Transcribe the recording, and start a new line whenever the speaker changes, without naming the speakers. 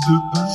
the